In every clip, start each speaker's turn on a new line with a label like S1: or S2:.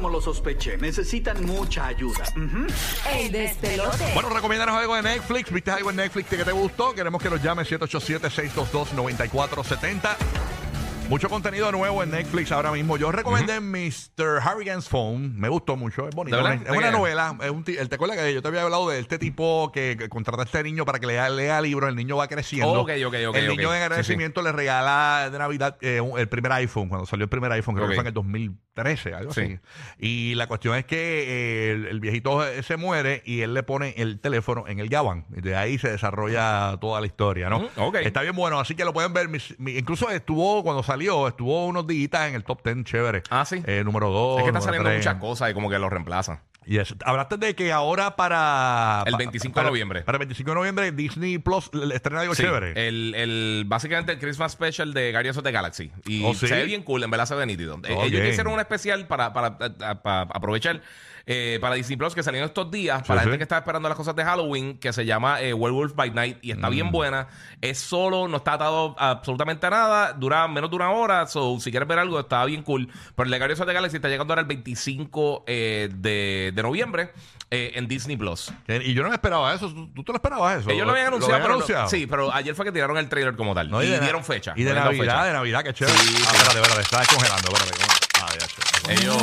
S1: Como lo sospeché, necesitan mucha ayuda. Ujú.
S2: el despelote.
S3: Bueno, recomiéndanos algo de Netflix. ¿Viste algo en Netflix que te gustó? Queremos que nos llame 787-622-9470. Mucho contenido nuevo en Netflix ahora mismo. Yo recomendé Mr. Harrigan's Phone. Me gustó mucho. Es bonito.
S4: ¿De verdad?
S3: Es
S4: ¿De
S3: una
S4: qué?
S3: novela. Es un ti- ¿Te acuerdas que yo te había hablado de este tipo que, que contrata a este niño para que lea, lea libros? El niño va creciendo.
S4: Ok, ok, ok,
S3: El
S4: ok.
S3: niño en
S4: Sí,
S3: agradecimiento le regala de Navidad eh, un- el primer iPhone. Cuando salió el primer iPhone, creo
S4: Ok.
S3: que fue en el 2013, algo
S4: Sí.
S3: así. Y la cuestión es que eh, el, el viejito eh, se muere y él le pone el teléfono en el Yaban. Y de ahí se desarrolla toda la historia, ¿no?
S4: Mm, ok.
S3: Está bien bueno, así que lo pueden ver. Mis- mi- incluso estuvo, cuando salió, estuvo unos días en el top 10 chévere.
S4: Ah, sí.
S3: Eh, número 2.
S4: Es que están saliendo muchas cosas y como que lo reemplazan.
S3: Yes. Hablaste de que ahora para...
S4: El
S3: pa-
S4: 25 de
S3: para-
S4: noviembre.
S3: Para el 25 de noviembre Disney Plus estrena algo
S4: Sí,
S3: chévere.
S4: El, el, básicamente el Christmas Special de Guardians of the Galaxy. Y
S3: ¿Oh, sí?
S4: se ve bien cool, en verdad se ve nítido. Eh,
S3: Ok.
S4: Ellos hicieron un especial para, para, para- para aprovechar eh, para Disney Plus que salieron estos días, para la
S3: sí.
S4: gente que está esperando las cosas de Halloween, que se llama eh, Werewolf by Night y está
S3: Mm.
S4: bien buena. Es solo, no está atado absolutamente a nada, dura menos de una hora, so si quieres ver algo está bien cool. Pero el de of the Galaxy está llegando ahora el 25 eh, de, de noviembre eh, en Disney Plus.
S3: Que- Y yo no me esperaba eso. ¿Tú, tú te lo esperabas eso?
S4: Ellos lo habían anunciado,
S3: habían
S4: pero no-
S3: anunciado?
S4: sí, pero ayer fue que tiraron el trailer como tal.
S3: No,
S4: y,
S3: de
S4: dieron fecha.
S3: Y de Navidad,
S4: fecha.
S3: de Navidad, qué chévere.
S4: Sí,
S3: ah, espérate, espérate, está descongelando. Espérate.
S4: Ellos.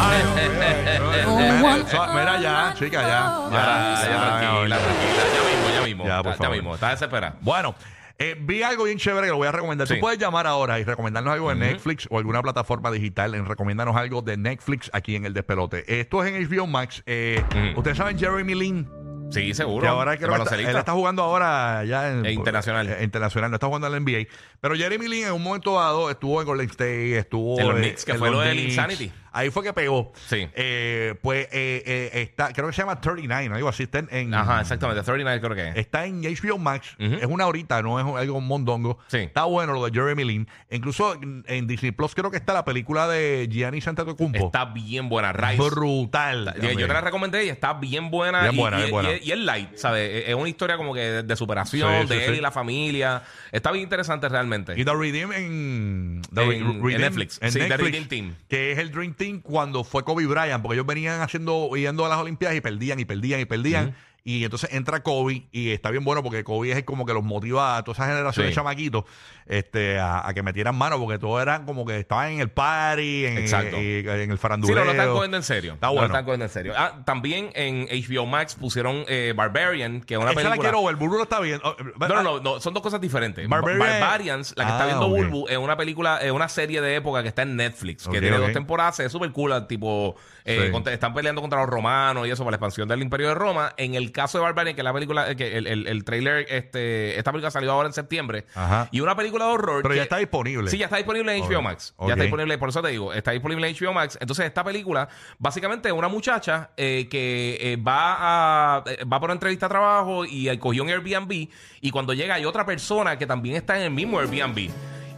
S3: Ay, mira, ya, chica, ya.
S4: Ya, ya, tranquila, tranquila. Ya mismo, ya mismo.
S3: Ya,
S4: Ya,
S3: por
S4: ya
S3: favor.
S4: mismo. Está desesperada.
S3: Bueno, eh, vi algo bien chévere que lo voy a recomendar.
S4: Sí.
S3: Tú puedes llamar ahora y recomendarnos algo de Netflix o alguna plataforma digital en recomendarnos algo de Netflix aquí en el despelote. Esto es en HBO Max. Eh,
S4: Ujú.
S3: Ustedes saben Jeremy Lin.
S4: Sí, seguro.
S3: Que ahora creo que está, él está jugando ahora ya en
S4: E internacional.
S3: eh, internacional, no está jugando en la NBA. Pero Jeremy Lin en un momento dado estuvo en Golden State, estuvo
S4: En los Knicks, que
S3: en
S4: fue lo del. Insanity.
S3: Ahí fue que pegó.
S4: Sí.
S3: Eh, pues eh, eh, está, creo que se llama 39, algo así. Está en, en-
S4: Ajá, exactamente. 39 creo que es.
S3: Está en HBO Max.
S4: Ujú.
S3: Es una horita, no es algo mondongo.
S4: Sí.
S3: Está bueno lo de Jeremy Lin. Incluso en, en Disney Plus creo que está la película de Gianni Antetokounmpo.
S4: Está bien buena. Rise.
S3: brutal.
S4: Yo- Yo te la recomendé y está bien buena.
S3: Bien
S4: y,
S3: buena,
S4: y-
S3: bien buena.
S4: y- y es light, ¿sabes? Es una historia como que de, de superación
S3: Sí, sí,
S4: de él
S3: sí.
S4: y la familia. Está bien interesante realmente.
S3: Y The Redeem en, The
S4: En-
S3: Re-
S4: en
S3: Redeem
S4: Netflix. Sí, The Redeem Team.
S3: Que es el Dream Cuando fue Kobe Bryant, porque ellos venían haciendo, yendo a las Olimpiadas y perdían y perdían y perdían. Y entonces entra Kobe y está bien bueno porque Kobe es como que los motiva a toda esa generación
S4: Sí.
S3: de chamaquitos este, a, a que metieran mano porque todos eran como que estaban en el party, en,
S4: Exacto.
S3: en el
S4: Sí,
S3: faranduleo.
S4: no lo están cogiendo en serio.
S3: Está
S4: No
S3: bueno.
S4: lo están cogiendo en serio. Ah, también en HBO Max pusieron eh, Barbarian, que es una
S3: Esa
S4: película.
S3: la quiero ver, Burbu lo está viendo. Oh,
S4: No, no, no, no, son dos cosas diferentes.
S3: Barbarian-
S4: Bar- Barbarians, la que está
S3: Ah,
S4: viendo
S3: ok.
S4: Bulbu, es una película, es una serie de época que está en Netflix, que tiene dos temporadas, es súper cool, tipo, eh,
S3: Sí.
S4: contra- están peleando contra los romanos y eso para la expansión del Imperio de Roma. En el caso de Barbarian, que la película, eh, que el, el, el trailer, este, esta película salió ahora en septiembre,
S3: Ajá.
S4: y una película de horror.
S3: Pero ya está disponible.
S4: Sí, ya está disponible en HBO Max. Ya está disponible, por eso te digo, está disponible en HBO Max. Entonces, esta película, básicamente, es una muchacha eh, que eh, va a va por una entrevista de trabajo y cogió un Airbnb. Y cuando llega, hay otra persona que también está en el mismo Airbnb.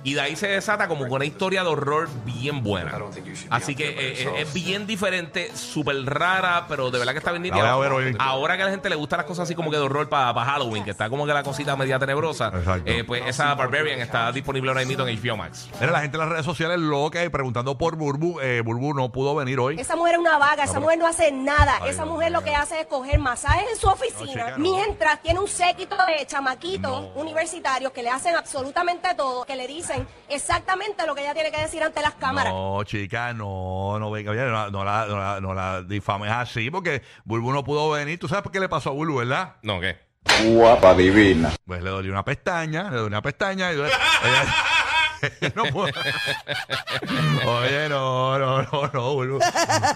S4: Y de ahí se desata como con una historia de horror bien buena. Así que eh, eh, es bien diferente, súper rara, pero de verdad que está bien
S3: La voy a ver hoy.
S4: Ahora que a la gente le gustan las cosas así como que de horror para Halloween, que está como que la cosita media tenebrosa,
S3: Exacto.
S4: eh, pues esa Barbarian está disponible ahora mismo en HBO Max.
S3: Mira, la gente en las redes sociales loca y preguntando por Burbu. Eh, Burbu no pudo venir hoy.
S5: Esa mujer es una vaga, esa mujer no hace nada.
S3: Ay,
S5: esa mujer lo que hace es coger masajes en su oficina,
S3: no.
S5: mientras tiene un séquito de chamaquitos universitarios que le hacen absolutamente todo, que le dicen exactamente lo que ella tiene que decir ante las cámaras.
S3: No, chica, no, no venga, oye, no, no la, no, la, no la difames así porque Bulbu no pudo venir. ¿Tú sabes por qué le pasó a Bulbu, verdad?
S4: No, ¿qué?
S6: Guapa divina.
S3: Pues le dolió una pestaña, le dolió una pestaña y ella, no puedo. Oye, no, no, no, no, Bulbo.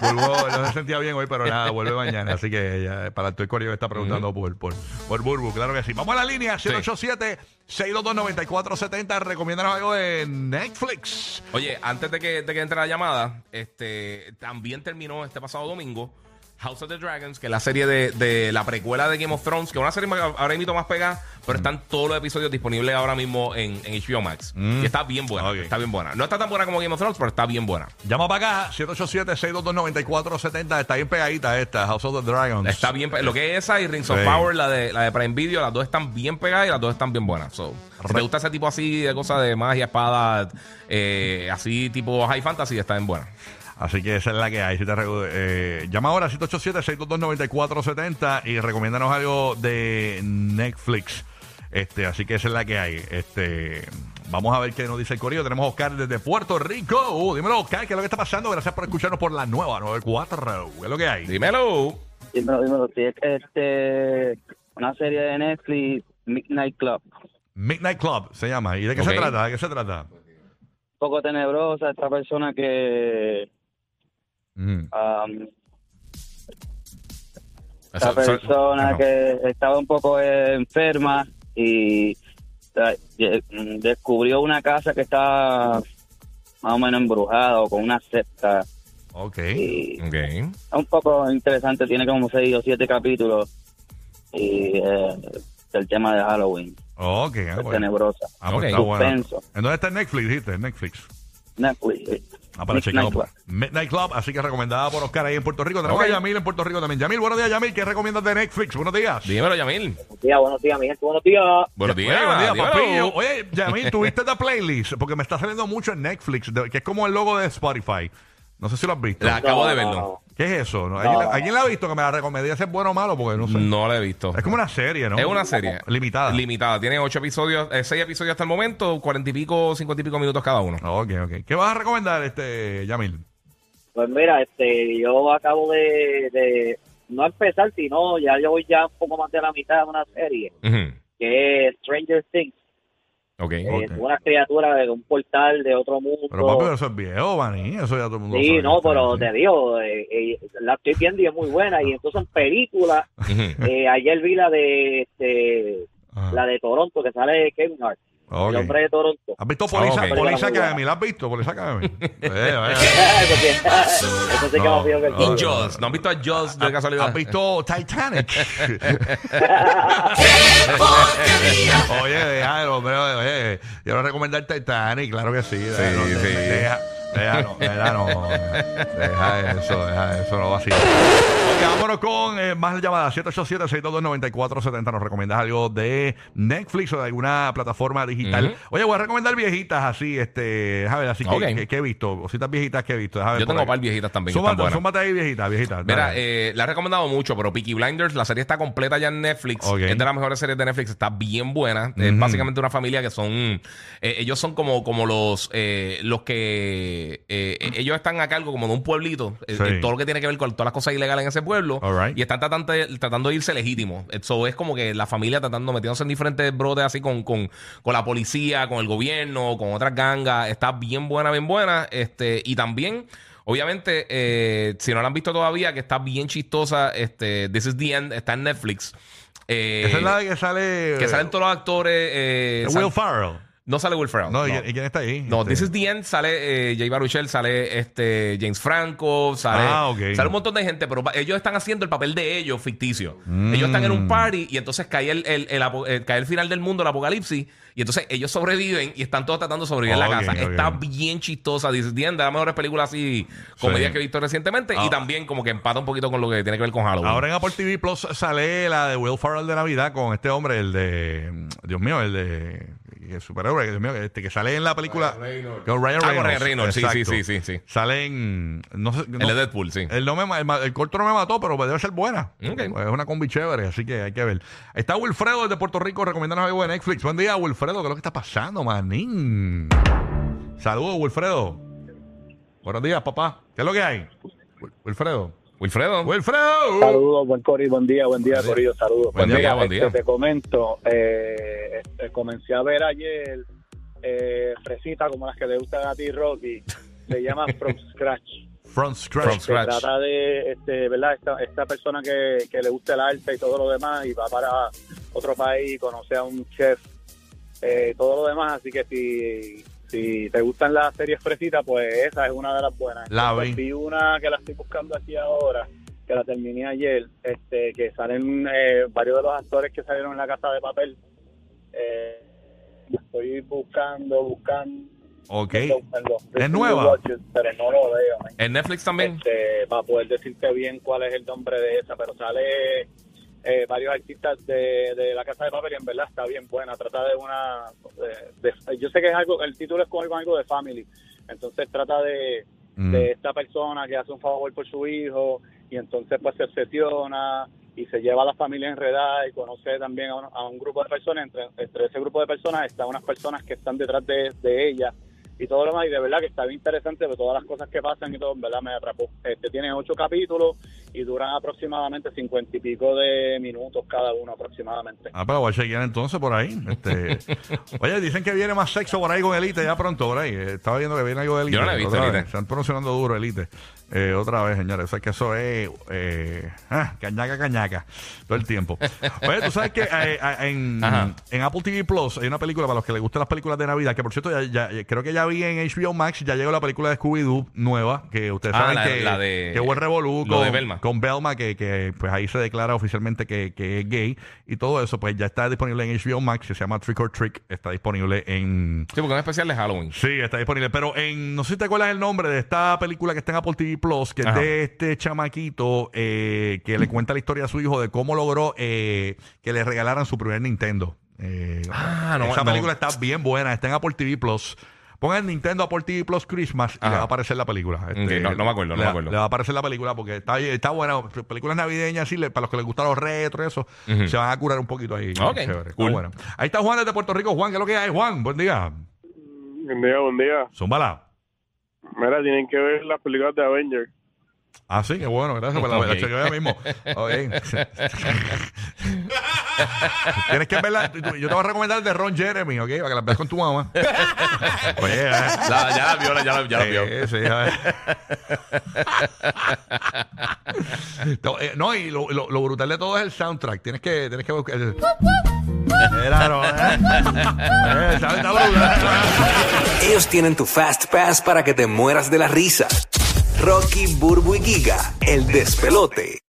S3: Bulbo no se sentía bien hoy, pero nada, vuelve mañana. Así que ya, para el Corio está preguntando por, por, por Bulbo, claro que sí. Vamos a la línea, 787-622-9470. Recomiéndanos algo de Netflix.
S4: Oye, antes de que, de que entre la llamada, este también terminó este pasado domingo House of the Dragons, que es la serie de, de la precuela de Game of Thrones, que es una serie más- ahora mismo más pegada, pero están todos los episodios disponibles ahora mismo en, en HBO Max. Y está bien buena,
S3: Ok.
S4: está bien buena. No está tan buena como Game of Thrones, pero está bien buena.
S3: Llama para acá, 787-622-9470. Está bien pegadita esta, House of the Dragons.
S4: Está bien, pe- lo que es esa y Rings of
S3: Sí.
S4: Power, la de, la de Prime Video, las dos están bien pegadas y las dos están bien buenas. So, si te gusta ese tipo así de cosas de magia, espada, eh, así tipo high fantasy, está bien buena.
S3: Así que esa es la que hay. Si te eh, llama ahora 787-622-9470 y recomiéndanos algo de Netflix. Este, así que esa es la que hay. Este, vamos a ver qué nos dice el correo. Tenemos a Oscar desde Puerto Rico. Uh, dímelo, Oscar, ¿qué es lo que está pasando? Gracias por escucharnos por la nueva 94. ¿Qué es lo que hay?
S4: Dímelo.
S6: Dímelo, dímelo. Sí, es este, una serie de Netflix, Midnight Club.
S3: Midnight Club se llama. ¿Y de qué se trata? ¿De qué se trata?
S6: Un poco tenebrosa, esta persona que...
S3: Mm.
S6: um,
S4: eso-
S6: persona que estaba un poco enferma y mm, descubrió una casa que está más o menos embrujada o con una secta.
S3: Ok.
S6: Y
S4: Ok.
S6: es un poco interesante, tiene como seis o siete capítulos. Y eh, el tema de Halloween,
S3: Ok. ah,
S6: es tenebrosa.
S3: Ah, pues
S4: Ok.
S3: está bueno.
S6: Suspenso.
S3: ¿En dónde está en Netflix? Dijiste, Netflix.
S6: Netflix.
S3: Ah, para
S6: Midnight
S3: chequearlo.
S6: Club.
S3: Midnight Club, así que recomendada por Oscar ahí en Puerto Rico. Tenemos
S4: Ok.
S3: a Yamil en Puerto Rico también. Yamil, buenos días, Yamil. ¿Qué recomiendas de Netflix? Buenos días.
S4: Dímelo, Yamil.
S6: Buenos días, buenos días, mi gente, buenos días.
S4: Buenos
S3: Oye,
S4: días.
S3: buen día,
S4: dímelo.
S3: papillo. Oye, Yamil, ¿tuviste la playlist? Porque me está saliendo mucho en Netflix, que es como el logo de Spotify. No sé si lo has visto.
S4: La acabo
S6: No,
S4: de
S6: no,
S4: verlo.
S3: ¿Qué es eso? ¿no? ¿Alguien, ¿Alguien la ha visto que me la recomendé? ¿Si es bueno o malo? Porque no sé.
S4: No la he visto.
S3: Es como una serie, ¿no?
S4: Es una serie.
S3: Limitada.
S4: Limitada. Tiene ocho episodios, eh, seis episodios hasta el momento, cuarenta y pico, cincuenta y pico minutos cada uno.
S3: ok, ok. ¿Qué vas a recomendar, este Yamil?
S6: Pues mira, este, yo acabo de, de no empezar, sino ya yo voy ya un poco más de la mitad de una serie, que es Stranger Things.
S4: Ok.
S6: Eh,
S3: Ok.
S6: es una criatura de un portal de otro mundo.
S3: Pero papi, eso es viejo, Vani. Eso ya todo el mundo
S6: sí,
S3: sabe.
S6: no, pero te digo, eh, eh, la estoy viendo y es muy buena. Y entonces en película,
S4: Ujú.
S6: eh, ayer vi la de este,
S3: Ajá.
S6: la de Toronto, que sale Kevin Hart,
S3: Ok.
S6: el hombre de Toronto.
S3: ¿Has visto Police,
S4: Ok.
S3: Police
S6: Muy buena.
S3: Academy? ¿La has visto? Police Academy.
S6: Eso sí, sí que fío que
S3: no,
S4: Y
S3: no.
S4: Jaws. ¿No han visto a Jaws de casualidad?
S3: ¿Has visto Titanic? oye, déjalo, hombre. Oye, yo no recomendar Titanic, claro que sí. déjalo,
S4: Sí,
S3: de-
S4: sí.
S3: Deja, déjalo. Deja eso, deja eso, no vacila. Ok, vámonos con eh, más llamadas. 787-622-9470. ¿Nos recomiendas algo de Netflix o de alguna plataforma digital?
S4: Ujú.
S3: Oye, voy a recomendar viejitas así, este, a ver, así que,
S4: Ok.
S3: que, que he visto. Cositas viejitas que he visto. Deja ver
S4: Yo tengo par viejitas también. que
S3: Súmate, súmate ahí, viejita, viejita.
S4: Mira, eh, la he recomendado mucho, pero Peaky Blinders, la serie está completa ya en Netflix.
S3: Ok.
S4: Es de las mejores series de Netflix, está bien buena. Es
S3: Ujú.
S4: básicamente una familia que son. eh, ellos son como, como los, eh, los que. Eh, eh, ellos están a cargo como de un pueblito. eh,
S3: Sí.
S4: eh, todo lo que tiene que ver con todas las cosas ilegales en ese pueblo.
S3: Right.
S4: Y están tratando tratando de irse legítimos. Eso es como que la familia tratando, metiéndose en diferentes brotes así con, con, con la policía, con el gobierno, con otras gangas. Está bien buena, bien buena. Este, y también. Obviamente, eh, si no la han visto todavía, que está bien chistosa, este, This is the End, está en Netflix. Eh,
S3: Esa es la que sale.
S4: que salen todos los actores. eh,
S3: eh, Will Farrell.
S4: No sale Will Ferrell.
S3: No, ¿y,
S4: no.
S3: y quién está ahí?
S4: No,
S3: Este,
S4: This is the End sale eh, Jay Baruchel, sale este James Franco, sale,
S3: Ah, ok.
S4: sale un montón de gente, pero ellos están haciendo el papel de ellos ficticio.
S3: Mm.
S4: Ellos están en un party y entonces cae el, el- eh, cae el final del mundo, el apocalipsis, y entonces ellos sobreviven y están todos tratando de sobrevivir en la casa. Está bien chistosa, This is the End, de las mejores películas así, comedias
S3: Sí.
S4: que he visto recientemente,
S3: Ah.
S4: y también como que empata un poquito con lo que tiene que ver con Halloween.
S3: Ahora en Apple TV Plus sale la de Will Farrell de Navidad con este hombre, el de. Dios mío, el de. El superhéroe, Dios mío, este que sale en la película. Con Ryan
S4: Ah, con
S3: Reynolds.
S4: Ryan Reynolds, sí,
S3: Exacto.
S4: sí, sí, sí, sí.
S3: No sé, no-
S4: el de Deadpool, sí.
S3: El, no me, ma- el, ma- el corto no me mató, pero debe ser buena.
S4: Ok.
S3: Es una combi chévere, así que hay que ver. Está Wilfredo desde Puerto Rico recomendándonos algo de Netflix. Buen día, Wilfredo. ¿Qué es lo que está pasando, manín? Saludos, Wilfredo. Buenos días, papá. ¿Qué es lo que hay? Wil- Wilfredo.
S4: Wilfredo.
S3: Wilfredo.
S7: Saludos, buen Cori, buen día, buen día, Corillo, saludos.
S4: Buen día, buen
S7: este,
S4: día.
S7: Te comento, eh, este, comencé a ver ayer eh, fresita como las que te gustan a ti, Rocky. Se llama From Scratch.
S3: From scratch.
S4: From
S7: Se trata de, este, ¿verdad? Esta, esta persona que, que le gusta el arte y todo lo demás y va para otro país y conoce a un chef, eh, todo lo demás. Así que si, si te gustan las series fresitas, pues esa es una de las buenas.
S3: La
S7: Entonces,
S3: vi.
S7: vi una que la estoy buscando aquí ahora, que la terminé ayer, este, que salen eh, varios de los actores que salieron en La Casa de Papel. Eh, estoy buscando, buscando.
S3: Ok. ¿Es nueva?
S7: watches, pero no lo veo. man.
S4: En Netflix también.
S7: Este, para poder decirte bien cuál es el nombre de esa, pero sale eh, varios artistas de, de la Casa de Papel y en verdad está bien buena. Trata de una, de- de- yo sé que es algo, el título es como algo, algo de family, entonces trata de,
S3: Mm.
S7: de esta persona que hace un favor por su hijo y entonces pues se obsesiona y se lleva a la familia enredada y conoce también a un, a un grupo de personas, entre, entre ese grupo de personas están unas personas que están detrás de, de ella y todo lo demás, y de verdad que está bien interesante de todas las cosas que pasan y todo, en verdad me atrapó. Este tiene ocho capítulos y duran aproximadamente cincuenta y pico de minutos cada uno aproximadamente.
S3: Ah, pero voy a chequear entonces por ahí. Este, oye, dicen que viene más sexo por ahí con Elite ya pronto por ahí. Estaba viendo que viene algo de Elite.
S4: Yo no la he visto, Elite.
S3: vez. Están promocionando duro Elite. Eh, otra vez, señores. Eso es que eso es eh, ah, cañaca, cañaca. Todo el tiempo. Oye, tú sabes que eh, en, en Apple TV Plus hay una película para los que les gustan las películas de Navidad. Que por cierto, ya, ya- creo que ya vi en HBO Max. Ya llegó la película de Scooby-Doo nueva. Que ustedes
S4: Ah,
S3: saben
S4: la-
S3: que,
S4: la de-
S3: que hubo el revolú
S4: lo
S3: con,
S4: de Velma.
S3: con Belma, que, que pues ahí se declara oficialmente que, que es gay y todo eso, pues ya está disponible en HBO Max, que se llama Trick or Trick, está disponible en...
S4: Sí, porque es un especial de Halloween.
S3: Sí, está disponible, pero en, no sé si te acuerdas el nombre de esta película que está en Apple TV Plus, que es de este chamaquito eh, que le cuenta la historia a su hijo de cómo logró eh, que le regalaran su primer Nintendo. Eh,
S4: Ah, no,
S3: esa
S4: no.
S3: película está bien buena, está en Apple TV Plus. Pongan Nintendo Apple TV Plus Christmas y
S4: Ajá.
S3: le va a aparecer la película. Este,
S4: Ok, no- no me acuerdo, no
S3: le,
S4: me acuerdo.
S3: Le va a aparecer la película porque está, está buena. Películas navideñas, así, le- para los que les gustan los retros y eso, se van a curar un poquito ahí.
S4: Ok,
S3: Chévere, está
S4: cool.
S3: bueno. Ahí está Juan desde Puerto Rico. Juan, ¿qué es lo que hay? Juan, buen día.
S7: Buen día, buen día.
S3: Zúmbala.
S7: Mira, tienen que ver las películas de Avengers.
S3: Ah, sí, qué bueno, gracias por la,
S4: Ok.
S3: mismo. Ok. Tienes que verla. Yo te voy a recomendar el de Ron Jeremy, ¿ok? Para que la veas con tu mamá. Oye, eh.
S4: Ya, ya la vio, ya la, ya la vio.
S3: Sí, sí, a ver. No, eh, no, y lo, lo- lo brutal de todo es el soundtrack. Tienes que, tienes que buscar. el- Claro, ¿eh? Eh.
S8: Ellos tienen tu Fast Pass para que te mueras de la risa. Rocky, Burbu y Giga, el despelote.